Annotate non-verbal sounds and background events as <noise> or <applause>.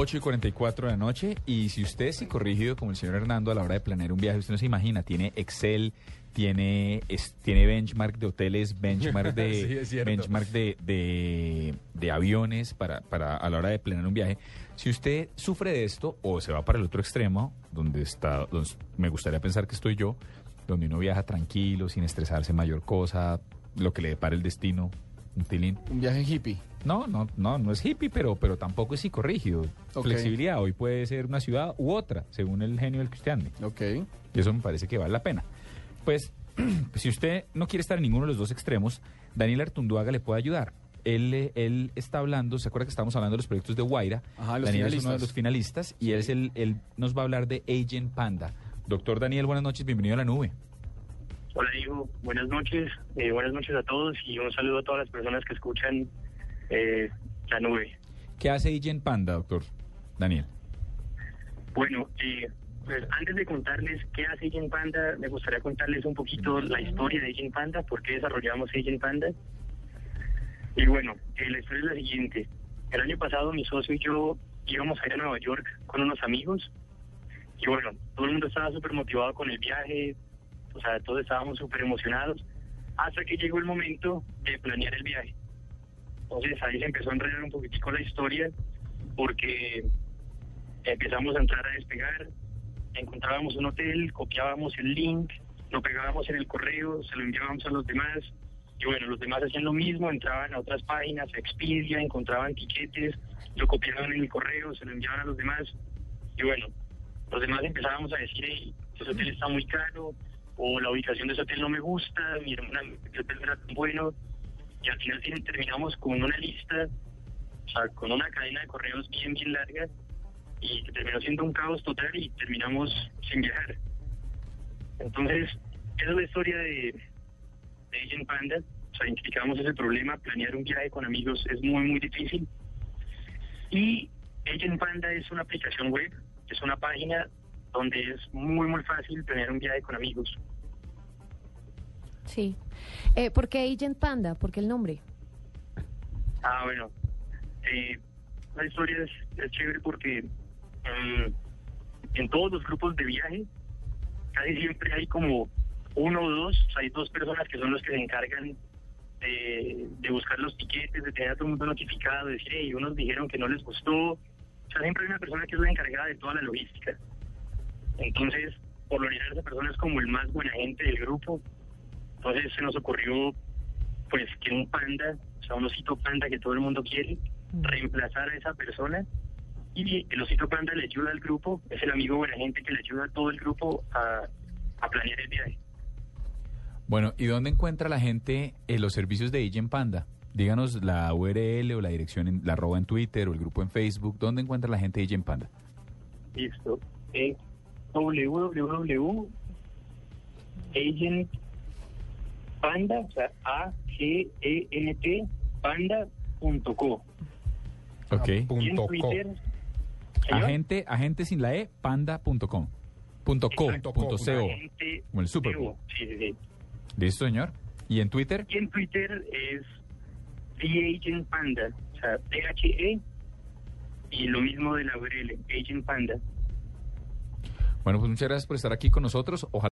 8 y 44 de la noche. Y si usted es corrigido como el señor Hernando a la hora de planear un viaje, usted no se imagina, tiene Excel, tiene, tiene benchmark de hoteles, benchmark de, <laughs> benchmark de, de, aviones para, para a la hora de planear un viaje. Si usted sufre de esto o se va para el otro extremo, donde está, donde me gustaría pensar que estoy yo, donde uno viaja tranquilo, sin estresarse mayor cosa, lo que le depara el destino, tilín. Un viaje hippie. No, no, no, no es hippie, pero, pero tampoco es psicorrígido. Flexibilidad, hoy puede ser una ciudad u otra, según el genio del ande. Ok. Y eso me parece que vale la pena. Pues, <clears throat> si usted no quiere estar en ninguno de los dos extremos, Daniel Artunduaga le puede ayudar. Él, él está hablando, ¿se acuerda que estamos hablando de los proyectos de Guaira? Ajá, Daniel es uno de los finalistas y él, es el, él nos va a hablar de Agent Panda. Doctor Daniel, buenas noches, bienvenido a la nube. Hola, Diego. Buenas noches. Eh, buenas noches a todos y un saludo a todas las personas que escuchan eh, la nube. ¿Qué hace Agent Panda, doctor Daniel? Bueno, eh, pues antes de contarles qué hace Agent Panda, me gustaría contarles un poquito la historia de Agent Panda, por qué desarrollamos Agent Panda. Y bueno, eh, la historia es la siguiente. El año pasado mi socio y yo íbamos a ir a Nueva York con unos amigos. Y bueno, todo el mundo estaba súper motivado con el viaje, o sea, todos estábamos súper emocionados, hasta que llegó el momento de planear el viaje. Entonces ahí se empezó a enredar un poquitico la historia porque empezamos a entrar a despegar, encontrábamos un hotel, copiábamos el link, lo pegábamos en el correo, se lo enviábamos a los demás y bueno, los demás hacían lo mismo, entraban a otras páginas, a Expedia, encontraban tiquetes, lo copiaban en el correo, se lo enviaban a los demás y bueno, los demás empezábamos a decir, hey, ese hotel está muy caro o la ubicación de ese hotel no me gusta, mi hermana, el hotel era tan bueno y al final terminamos con una lista, o sea, con una cadena de correos bien, bien larga y terminó siendo un caos total y terminamos sin viajar. Entonces, es la historia de, de Agent Panda. O sea, identificamos ese problema, planear un viaje con amigos es muy, muy difícil. Y Agent Panda es una aplicación web, es una página donde es muy, muy fácil planear un viaje con amigos. Sí. Eh, ¿Por qué Agent Panda? ¿Por qué el nombre? Ah, bueno. Eh, la historia es, chévere porque mm, en todos los grupos de viaje casi siempre hay como uno o dos, hay dos personas que son los que se encargan de, buscar los tiquetes, de tener a todo el mundo notificado, de decir, hey, unos dijeron que no les gustó. O sea, siempre hay una persona que es la encargada de toda la logística. Entonces, por lo general, esa persona es como el más buena gente del grupo entonces se nos ocurrió pues que un panda, o sea, un osito panda que todo el mundo quiere, mm. reemplazar a esa persona y el osito panda le ayuda al grupo, es el amigo buena gente que le ayuda a todo el grupo a, planear el viaje. Bueno, ¿y dónde encuentra la gente en los servicios de Agent Panda? Díganos la URL o la dirección, en, la arroba en Twitter o el grupo en Facebook. ¿Dónde encuentra la gente de Agent Panda? Listo. En www.agent panda, o sea, A-G-E-N-T, panda.co. Ok. punto Twitter, agente, agente sin la E, panda.com. Punto co, punto co, como el Super Sí, sí, sí. ¿Listo, señor? ¿Y en Twitter? Y en Twitter es The Agent Panda, o sea, T-H-E y lo mismo de la URL, Agent Panda. Bueno, pues muchas gracias por estar aquí con nosotros. Ojalá